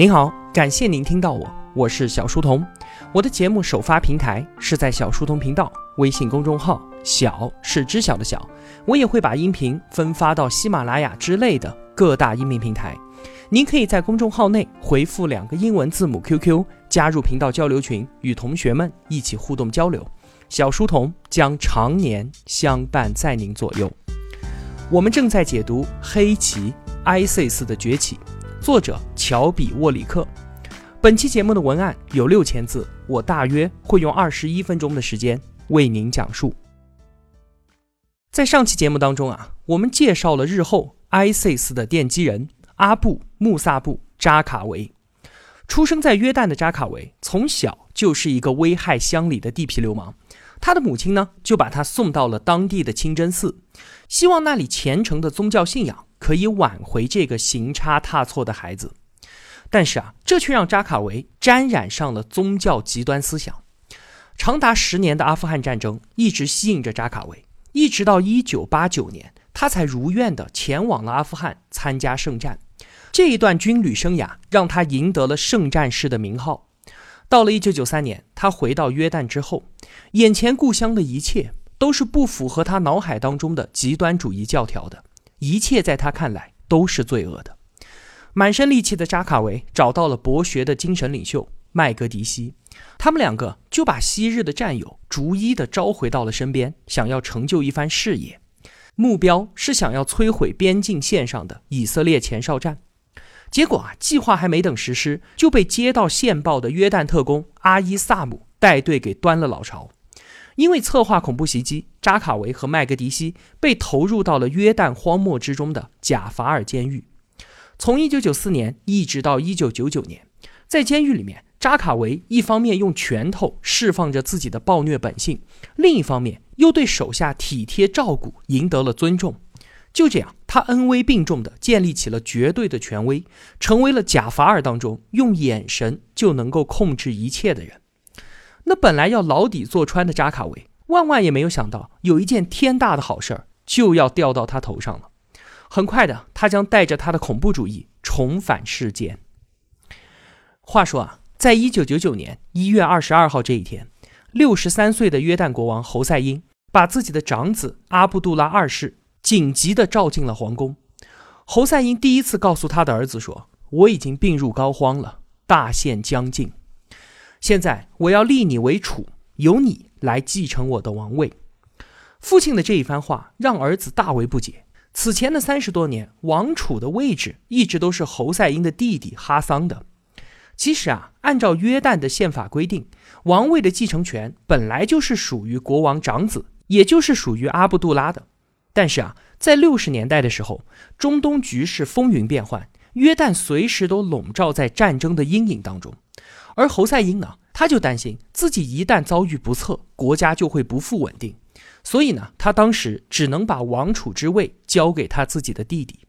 您好，感谢您听到我，我是小书童。我的节目首发平台是在小书童频道微信公众号，小是知晓的小。我也会把音频分发到喜马拉雅之类的各大音频平台。您可以在公众号内回复两个英文字母 QQ，加入频道交流群，与同学们一起互动交流。小书童将常年相伴在您左右。我们正在解读《黑旗 ISIS 的崛起》。作者乔比沃里克。本期节目的文案有六千字，我大约会用二十一分钟的时间为您讲述。在上期节目当中啊，我们介绍了日后 ISIS 的奠基人阿布穆萨布扎卡维。出生在约旦的扎卡维，从小就是一个危害乡里的地痞流氓。他的母亲呢，就把他送到了当地的清真寺，希望那里虔诚的宗教信仰。可以挽回这个行差踏错的孩子，但是啊，这却让扎卡维沾染上了宗教极端思想。长达十年的阿富汗战争一直吸引着扎卡维，一直到一九八九年，他才如愿的前往了阿富汗参加圣战。这一段军旅生涯让他赢得了圣战士的名号。到了一九九三年，他回到约旦之后，眼前故乡的一切都是不符合他脑海当中的极端主义教条的。一切在他看来都是罪恶的。满身戾气的扎卡维找到了博学的精神领袖麦格迪西，他们两个就把昔日的战友逐一的召回到了身边，想要成就一番事业。目标是想要摧毁边境线上的以色列前哨站。结果啊，计划还没等实施，就被接到线报的约旦特工阿伊萨姆带队给端了老巢。因为策划恐怖袭击，扎卡维和麦格迪西被投入到了约旦荒漠之中的贾法尔监狱。从1994年一直到1999年，在监狱里面，扎卡维一方面用拳头释放着自己的暴虐本性，另一方面又对手下体贴照顾，赢得了尊重。就这样，他恩威并重地建立起了绝对的权威，成为了贾法尔当中用眼神就能够控制一切的人。那本来要牢底坐穿的扎卡维，万万也没有想到，有一件天大的好事儿就要掉到他头上了。很快的，他将带着他的恐怖主义重返世间。话说啊，在一九九九年一月二十二号这一天，六十三岁的约旦国王侯赛因把自己的长子阿卜杜拉二世紧急的召进了皇宫。侯赛因第一次告诉他的儿子说：“我已经病入膏肓了，大限将近。”现在我要立你为储，由你来继承我的王位。父亲的这一番话让儿子大为不解。此前的三十多年，王储的位置一直都是侯赛因的弟弟哈桑的。其实啊，按照约旦的宪法规定，王位的继承权本来就是属于国王长子，也就是属于阿卜杜拉的。但是啊，在六十年代的时候，中东局势风云变幻，约旦随时都笼罩在战争的阴影当中。而侯赛因呢，他就担心自己一旦遭遇不测，国家就会不复稳定，所以呢，他当时只能把王储之位交给他自己的弟弟。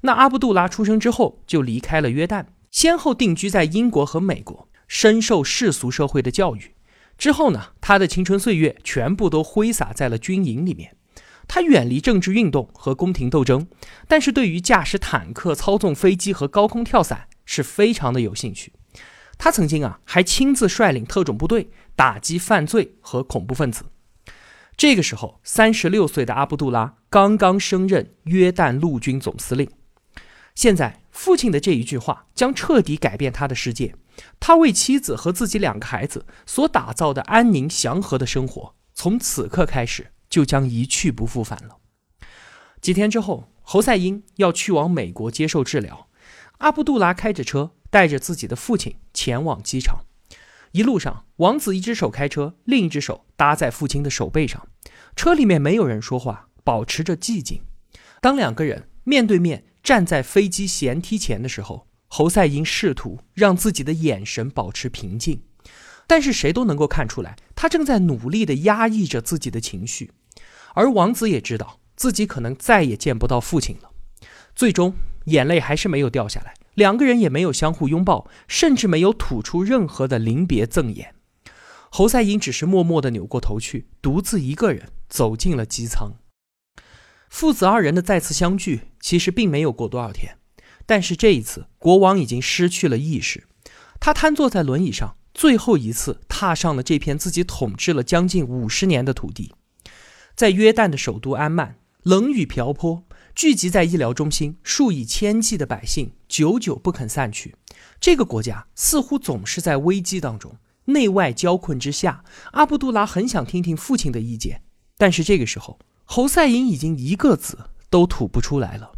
那阿卜杜拉出生之后就离开了约旦，先后定居在英国和美国，深受世俗社会的教育。之后呢，他的青春岁月全部都挥洒在了军营里面。他远离政治运动和宫廷斗争，但是对于驾驶坦克、操纵飞机和高空跳伞是非常的有兴趣。他曾经啊，还亲自率领特种部队打击犯罪和恐怖分子。这个时候，三十六岁的阿卜杜拉刚刚升任约旦陆军总司令。现在，父亲的这一句话将彻底改变他的世界。他为妻子和自己两个孩子所打造的安宁祥和的生活，从此刻开始就将一去不复返了。几天之后，侯赛因要去往美国接受治疗，阿卜杜拉开着车。带着自己的父亲前往机场，一路上，王子一只手开车，另一只手搭在父亲的手背上。车里面没有人说话，保持着寂静。当两个人面对面站在飞机舷梯前的时候，侯赛因试图让自己的眼神保持平静，但是谁都能够看出来，他正在努力地压抑着自己的情绪。而王子也知道自己可能再也见不到父亲了，最终眼泪还是没有掉下来。两个人也没有相互拥抱，甚至没有吐出任何的临别赠言。侯赛因只是默默地扭过头去，独自一个人走进了机舱。父子二人的再次相聚，其实并没有过多少天。但是这一次，国王已经失去了意识，他瘫坐在轮椅上，最后一次踏上了这片自己统治了将近五十年的土地。在约旦的首都安曼，冷雨瓢泼，聚集在医疗中心数以千计的百姓久久不肯散去。这个国家似乎总是在危机当中，内外交困之下。阿卜杜拉很想听听父亲的意见，但是这个时候，侯赛因已经一个字都吐不出来了。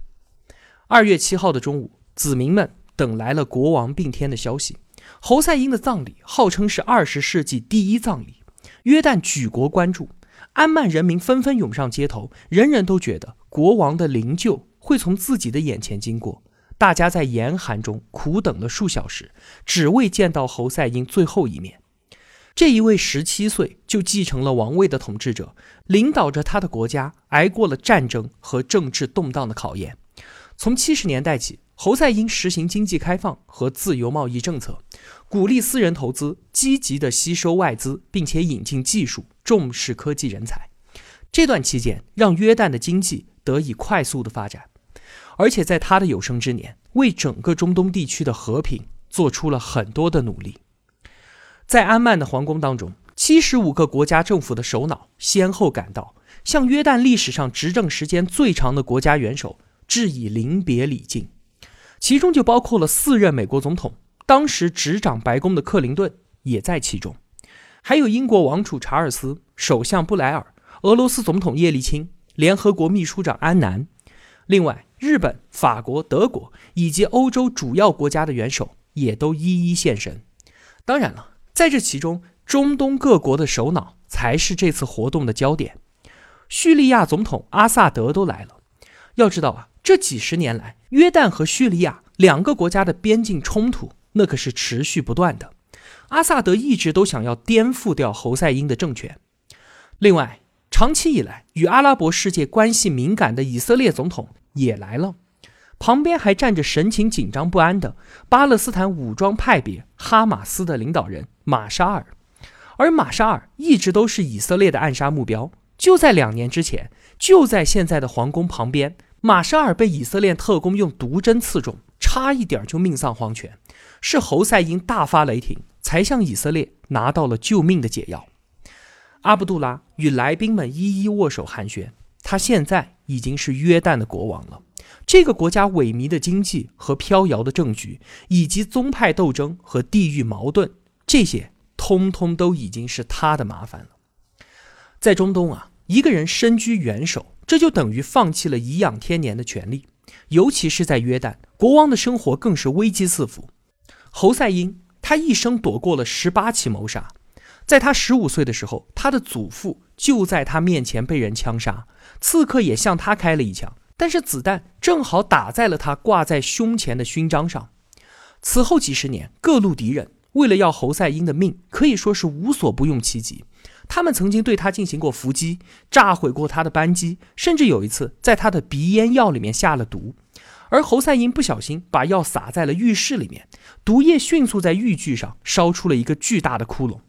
二月七号的中午，子民们等来了国王病天的消息。侯赛因的葬礼号称是二十世纪第一葬礼，约旦举国关注，安曼人民纷纷涌上街头，人人都觉得国王的灵柩会从自己的眼前经过。大家在严寒中苦等了数小时，只为见到侯赛因最后一面。这一位十七岁就继承了王位的统治者，领导着他的国家挨过了战争和政治动荡的考验。从七十年代起，侯赛因实行经济开放和自由贸易政策，鼓励私人投资，积极的吸收外资，并且引进技术，重视科技人才。这段期间，让约旦的经济得以快速的发展，而且在他的有生之年，为整个中东地区的和平做出了很多的努力。在安曼的皇宫当中，七十五个国家政府的首脑先后赶到，向约旦历史上执政时间最长的国家元首。致以临别礼敬，其中就包括了四任美国总统，当时执掌白宫的克林顿也在其中，还有英国王储查尔斯、首相布莱尔、俄罗斯总统叶利钦、联合国秘书长安南，另外日本、法国、德国以及欧洲主要国家的元首也都一一现身。当然了，在这其中，中东各国的首脑才是这次活动的焦点，叙利亚总统阿萨德都来了。要知道啊。这几十年来，约旦和叙利亚两个国家的边境冲突那可是持续不断的。阿萨德一直都想要颠覆掉侯赛因的政权。另外，长期以来与阿拉伯世界关系敏感的以色列总统也来了，旁边还站着神情紧张不安的巴勒斯坦武装派别哈马斯的领导人马沙尔。而马沙尔一直都是以色列的暗杀目标。就在两年之前，就在现在的皇宫旁边。马沙尔被以色列特工用毒针刺中，差一点就命丧黄泉。是侯赛因大发雷霆，才向以色列拿到了救命的解药。阿卜杜拉与来宾们一一握手寒暄。他现在已经是约旦的国王了。这个国家萎靡的经济和飘摇的政局，以及宗派斗争和地域矛盾，这些通通都已经是他的麻烦了。在中东啊，一个人身居元首。这就等于放弃了颐养天年的权利，尤其是在约旦，国王的生活更是危机四伏。侯赛因他一生躲过了十八起谋杀，在他十五岁的时候，他的祖父就在他面前被人枪杀，刺客也向他开了一枪，但是子弹正好打在了他挂在胸前的勋章上。此后几十年，各路敌人为了要侯赛因的命，可以说是无所不用其极。他们曾经对他进行过伏击，炸毁过他的扳机，甚至有一次在他的鼻烟药里面下了毒。而侯赛因不小心把药洒在了浴室里面，毒液迅速在浴具上烧出了一个巨大的窟窿。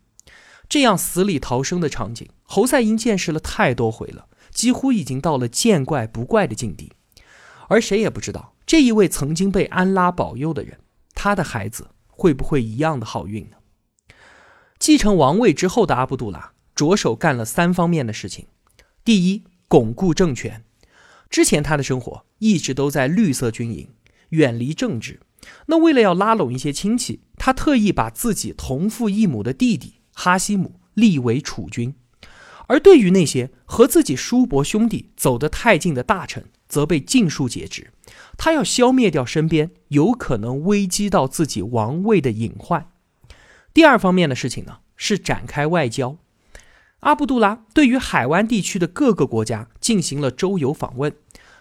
这样死里逃生的场景，侯赛因见识了太多回了，几乎已经到了见怪不怪的境地。而谁也不知道，这一位曾经被安拉保佑的人，他的孩子会不会一样的好运呢？继承王位之后的阿卜杜拉。着手干了三方面的事情：第一，巩固政权。之前他的生活一直都在绿色军营，远离政治。那为了要拉拢一些亲戚，他特意把自己同父异母的弟弟哈希姆立为储君。而对于那些和自己叔伯兄弟走得太近的大臣，则被尽数解职。他要消灭掉身边有可能危机到自己王位的隐患。第二方面的事情呢，是展开外交。阿卜杜拉对于海湾地区的各个国家进行了周游访问。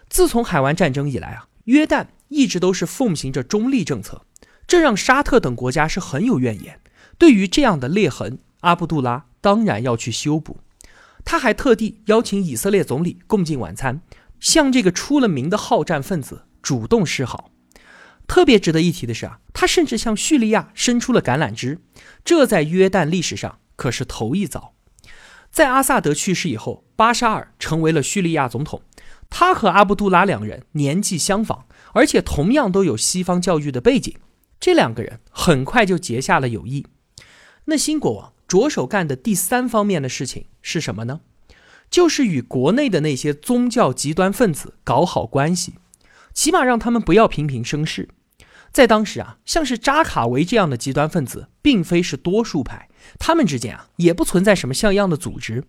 自从海湾战争以来啊，约旦一直都是奉行着中立政策，这让沙特等国家是很有怨言。对于这样的裂痕，阿卜杜拉当然要去修补。他还特地邀请以色列总理共进晚餐，向这个出了名的好战分子主动示好。特别值得一提的是啊，他甚至向叙利亚伸出了橄榄枝，这在约旦历史上可是头一遭。在阿萨德去世以后，巴沙尔成为了叙利亚总统。他和阿卜杜拉两人年纪相仿，而且同样都有西方教育的背景。这两个人很快就结下了友谊。那新国王着手干的第三方面的事情是什么呢？就是与国内的那些宗教极端分子搞好关系，起码让他们不要频频生事。在当时啊，像是扎卡维这样的极端分子，并非是多数派，他们之间啊也不存在什么像样的组织。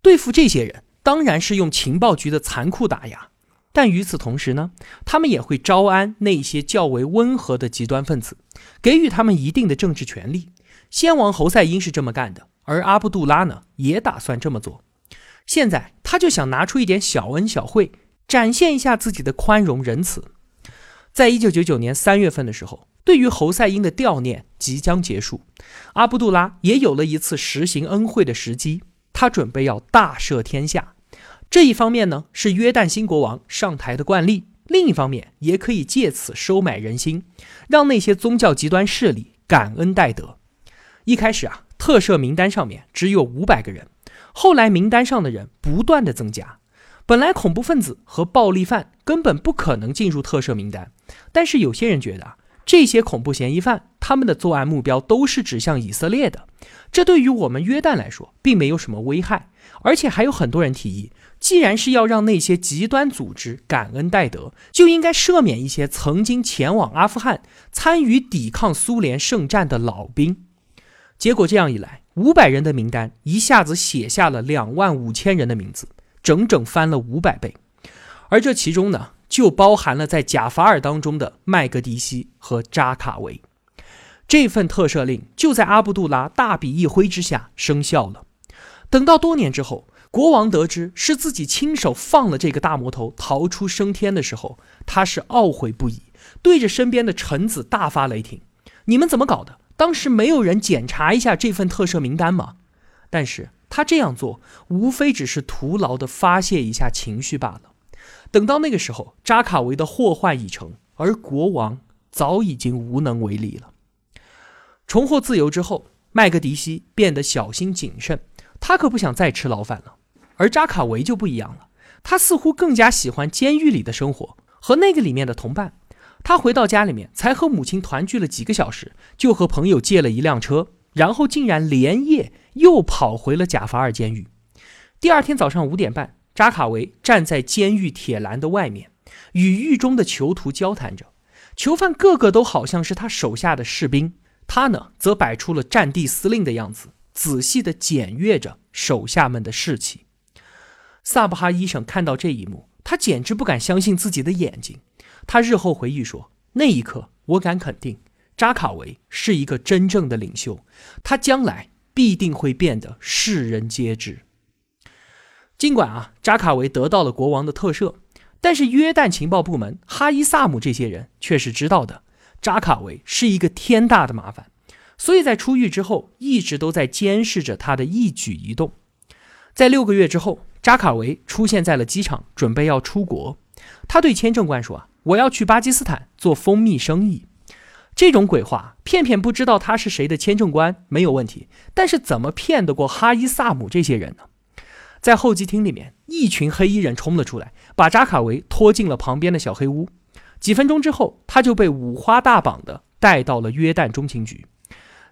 对付这些人，当然是用情报局的残酷打压。但与此同时呢，他们也会招安那些较为温和的极端分子，给予他们一定的政治权利。先王侯赛因是这么干的，而阿卜杜拉呢，也打算这么做。现在他就想拿出一点小恩小惠，展现一下自己的宽容仁慈。在一九九九年三月份的时候，对于侯赛因的悼念即将结束，阿卜杜拉也有了一次实行恩惠的时机。他准备要大赦天下。这一方面呢，是约旦新国王上台的惯例；另一方面，也可以借此收买人心，让那些宗教极端势力感恩戴德。一开始啊，特赦名单上面只有五百个人，后来名单上的人不断的增加。本来恐怖分子和暴力犯根本不可能进入特赦名单，但是有些人觉得啊，这些恐怖嫌疑犯他们的作案目标都是指向以色列的，这对于我们约旦来说并没有什么危害，而且还有很多人提议，既然是要让那些极端组织感恩戴德，就应该赦免一些曾经前往阿富汗参与抵抗苏联圣战的老兵。结果这样一来，五百人的名单一下子写下了两万五千人的名字。整整翻了五百倍，而这其中呢，就包含了在贾法尔当中的麦格迪西和扎卡维。这份特赦令就在阿卜杜拉大笔一挥之下生效了。等到多年之后，国王得知是自己亲手放了这个大魔头逃出升天的时候，他是懊悔不已，对着身边的臣子大发雷霆：“你们怎么搞的？当时没有人检查一下这份特赦名单吗？”但是。他这样做无非只是徒劳的发泄一下情绪罢了。等到那个时候，扎卡维的祸患已成，而国王早已经无能为力了。重获自由之后，麦格迪西变得小心谨慎，他可不想再吃牢饭了。而扎卡维就不一样了，他似乎更加喜欢监狱里的生活和那个里面的同伴。他回到家里面，才和母亲团聚了几个小时，就和朋友借了一辆车。然后竟然连夜又跑回了贾法尔监狱。第二天早上五点半，扎卡维站在监狱铁栏的外面，与狱中的囚徒交谈着。囚犯个个都好像是他手下的士兵，他呢则摆出了战地司令的样子，仔细地检阅着手下们的士气。萨布哈医生看到这一幕，他简直不敢相信自己的眼睛。他日后回忆说：“那一刻，我敢肯定。”扎卡维是一个真正的领袖，他将来必定会变得世人皆知。尽管啊，扎卡维得到了国王的特赦，但是约旦情报部门哈伊萨姆这些人却是知道的，扎卡维是一个天大的麻烦，所以在出狱之后，一直都在监视着他的一举一动。在六个月之后，扎卡维出现在了机场，准备要出国。他对签证官说：“啊，我要去巴基斯坦做蜂蜜生意。”这种鬼话，骗骗不知道他是谁的签证官没有问题，但是怎么骗得过哈伊萨姆这些人呢？在候机厅里面，一群黑衣人冲了出来，把扎卡维拖进了旁边的小黑屋。几分钟之后，他就被五花大绑的带到了约旦中情局。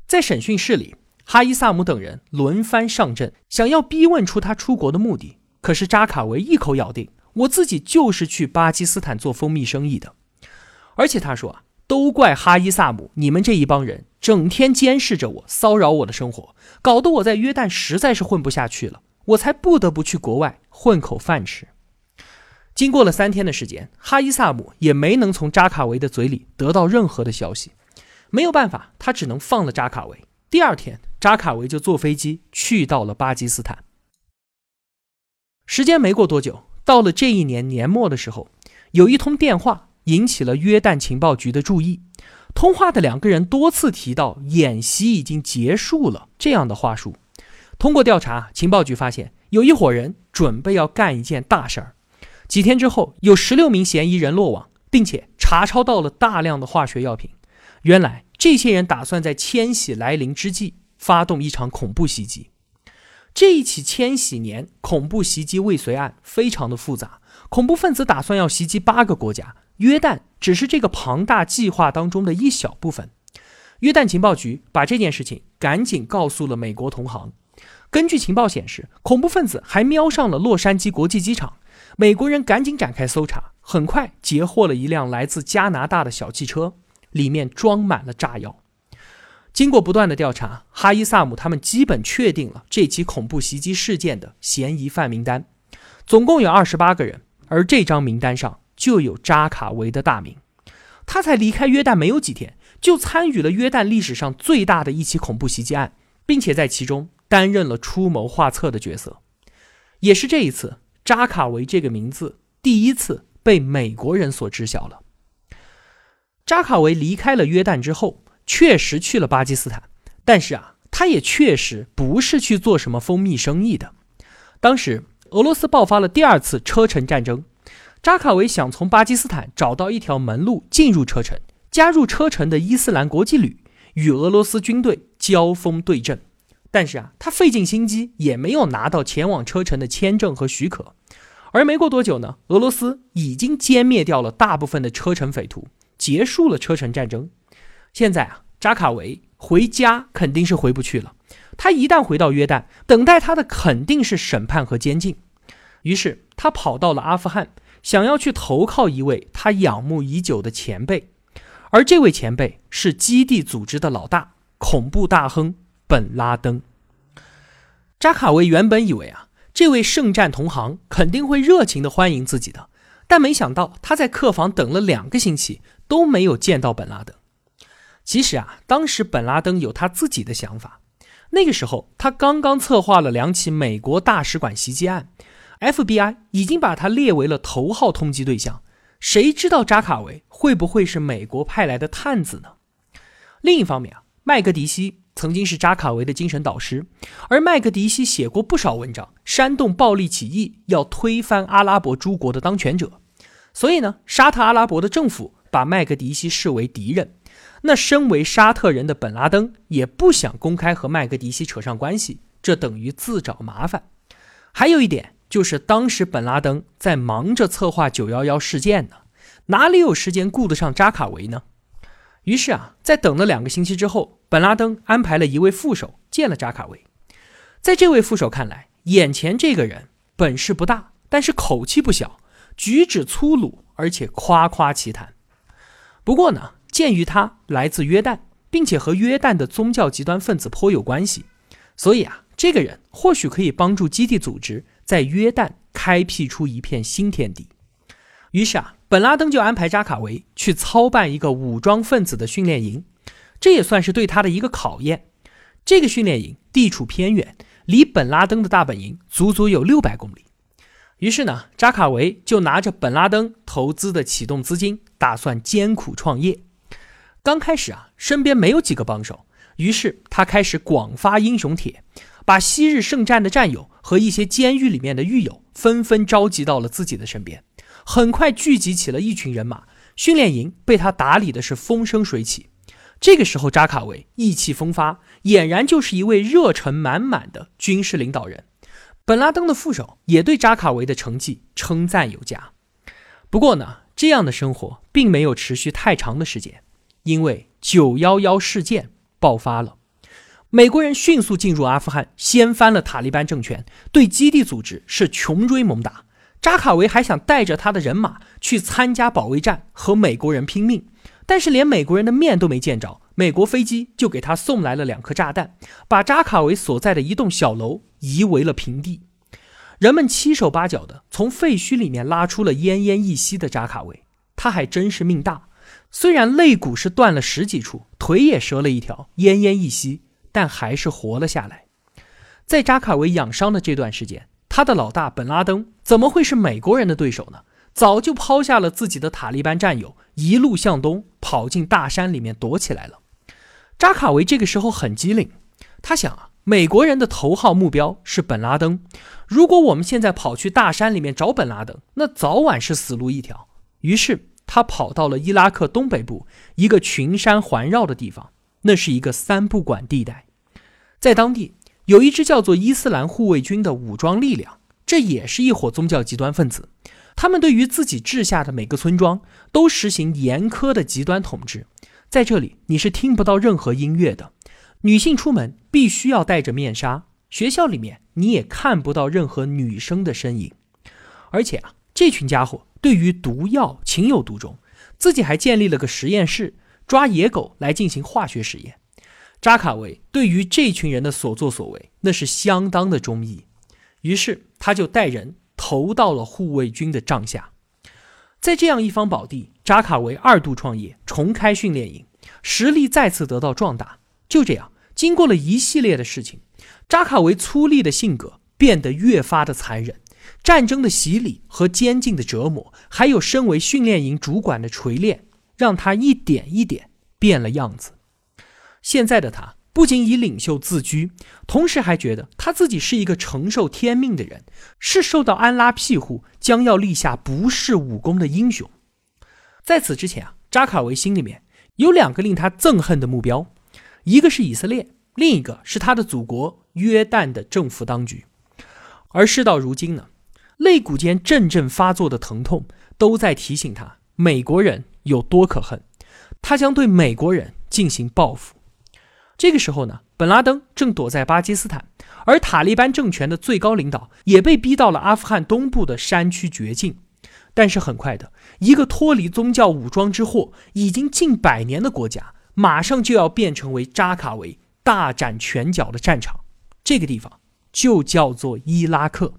在审讯室里，哈伊萨姆等人轮番上阵，想要逼问出他出国的目的。可是扎卡维一口咬定，我自己就是去巴基斯坦做蜂蜜生意的，而且他说啊。都怪哈伊萨姆，你们这一帮人整天监视着我，骚扰我的生活，搞得我在约旦实在是混不下去了，我才不得不去国外混口饭吃。经过了三天的时间，哈伊萨姆也没能从扎卡维的嘴里得到任何的消息，没有办法，他只能放了扎卡维。第二天，扎卡维就坐飞机去到了巴基斯坦。时间没过多久，到了这一年年末的时候，有一通电话。引起了约旦情报局的注意。通话的两个人多次提到演习已经结束了这样的话术。通过调查，情报局发现有一伙人准备要干一件大事儿。几天之后，有十六名嫌疑人落网，并且查抄到了大量的化学药品。原来，这些人打算在千禧来临之际发动一场恐怖袭击。这一起千禧年恐怖袭击未遂案非常的复杂，恐怖分子打算要袭击八个国家。约旦只是这个庞大计划当中的一小部分。约旦情报局把这件事情赶紧告诉了美国同行。根据情报显示，恐怖分子还瞄上了洛杉矶国际机场。美国人赶紧展开搜查，很快截获了一辆来自加拿大的小汽车，里面装满了炸药。经过不断的调查，哈伊萨姆他们基本确定了这起恐怖袭击事件的嫌疑犯名单，总共有二十八个人，而这张名单上就有扎卡维的大名。他才离开约旦没有几天，就参与了约旦历史上最大的一起恐怖袭击案，并且在其中担任了出谋划策的角色。也是这一次。扎卡维这个名字第一次被美国人所知晓了。扎卡维离开了约旦之后，确实去了巴基斯坦，但是啊，他也确实不是去做什么蜂蜜生意的。当时俄罗斯爆发了第二次车臣战争，扎卡维想从巴基斯坦找到一条门路进入车臣，加入车臣的伊斯兰国际旅，与俄罗斯军队交锋对阵。但是啊，他费尽心机也没有拿到前往车臣的签证和许可，而没过多久呢，俄罗斯已经歼灭掉了大部分的车臣匪徒，结束了车臣战争。现在啊，扎卡维回家肯定是回不去了。他一旦回到约旦，等待他的肯定是审判和监禁。于是他跑到了阿富汗，想要去投靠一位他仰慕已久的前辈，而这位前辈是基地组织的老大，恐怖大亨。本拉登，扎卡维原本以为啊，这位圣战同行肯定会热情的欢迎自己的，但没想到他在客房等了两个星期都没有见到本拉登。其实啊，当时本拉登有他自己的想法。那个时候，他刚刚策划了两起美国大使馆袭击案，FBI 已经把他列为了头号通缉对象。谁知道扎卡维会不会是美国派来的探子呢？另一方面啊，麦格迪西。曾经是扎卡维的精神导师，而麦克迪西写过不少文章，煽动暴力起义，要推翻阿拉伯诸国的当权者。所以呢，沙特阿拉伯的政府把麦克迪西视为敌人。那身为沙特人的本拉登也不想公开和麦格迪西扯上关系，这等于自找麻烦。还有一点就是，当时本拉登在忙着策划九幺幺事件呢，哪里有时间顾得上扎卡维呢？于是啊，在等了两个星期之后。本拉登安排了一位副手见了扎卡维，在这位副手看来，眼前这个人本事不大，但是口气不小，举止粗鲁，而且夸夸其谈。不过呢，鉴于他来自约旦，并且和约旦的宗教极端分子颇有关系，所以啊，这个人或许可以帮助基地组织在约旦开辟出一片新天地。于是啊，本拉登就安排扎卡维去操办一个武装分子的训练营。这也算是对他的一个考验。这个训练营地处偏远，离本拉登的大本营足足有六百公里。于是呢，扎卡维就拿着本拉登投资的启动资金，打算艰苦创业。刚开始啊，身边没有几个帮手，于是他开始广发英雄帖，把昔日圣战的战友和一些监狱里面的狱友纷纷召集到了自己的身边。很快聚集起了一群人马，训练营被他打理的是风生水起。这个时候，扎卡维意气风发，俨然就是一位热忱满满的军事领导人。本拉登的副手也对扎卡维的成绩称赞有加。不过呢，这样的生活并没有持续太长的时间，因为九幺幺事件爆发了。美国人迅速进入阿富汗，掀翻了塔利班政权，对基地组织是穷追猛打。扎卡维还想带着他的人马去参加保卫战，和美国人拼命。但是连美国人的面都没见着，美国飞机就给他送来了两颗炸弹，把扎卡维所在的一栋小楼夷为了平地。人们七手八脚的从废墟里面拉出了奄奄一息的扎卡维，他还真是命大，虽然肋骨是断了十几处，腿也折了一条，奄奄一息，但还是活了下来。在扎卡维养伤的这段时间，他的老大本拉登怎么会是美国人的对手呢？早就抛下了自己的塔利班战友，一路向东跑进大山里面躲起来了。扎卡维这个时候很机灵，他想啊，美国人的头号目标是本拉登，如果我们现在跑去大山里面找本拉登，那早晚是死路一条。于是他跑到了伊拉克东北部一个群山环绕的地方，那是一个三不管地带，在当地有一支叫做伊斯兰护卫军的武装力量，这也是一伙宗教极端分子。他们对于自己治下的每个村庄都实行严苛的极端统治。在这里，你是听不到任何音乐的，女性出门必须要戴着面纱，学校里面你也看不到任何女生的身影。而且啊，这群家伙对于毒药情有独钟，自己还建立了个实验室，抓野狗来进行化学实验。扎卡维对于这群人的所作所为，那是相当的中意，于是他就带人投到了护卫军的帐下。在这样一方宝地，扎卡维二度创业，重开训练营，实力再次得到壮大。就这样，经过了一系列的事情，扎卡维粗粝的性格变得越发的残忍，战争的洗礼和监禁的折磨，还有身为训练营主管的锤炼，让他一点一点变了样子。现在的他不仅以领袖自居，同时还觉得他自己是一个承受天命的人，是受到安拉庇护，将要立下不世武功的英雄。在此之前啊，扎卡维心里面有两个令他憎恨的目标，一个是以色列，另一个是他的祖国约旦的政府当局。而事到如今呢，肋骨间阵阵发作的疼痛都在提醒他，美国人有多可恨，他将对美国人进行报复。这个时候呢，本拉登正躲在巴基斯坦，而塔利班政权的最高领导也被逼到了阿富汗东部的山区绝境。但是很快的，一个脱离宗教武装之祸已经近百年的国家，马上就要变成为扎卡维大展拳脚的战场。这个地方就叫做伊拉克。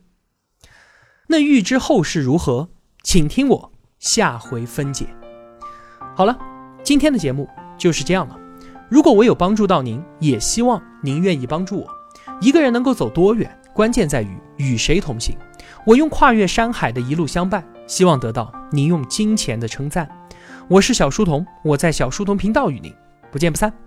那预知后事如何，请听我下回分解。好了，今天的节目就是这样了。如果我有帮助到您，也希望您愿意帮助我。一个人能够走多远，关键在于与谁同行。我用跨越山海的一路相伴，希望得到您用金钱的称赞。我是小书童，我在小书童频道与您不见不散。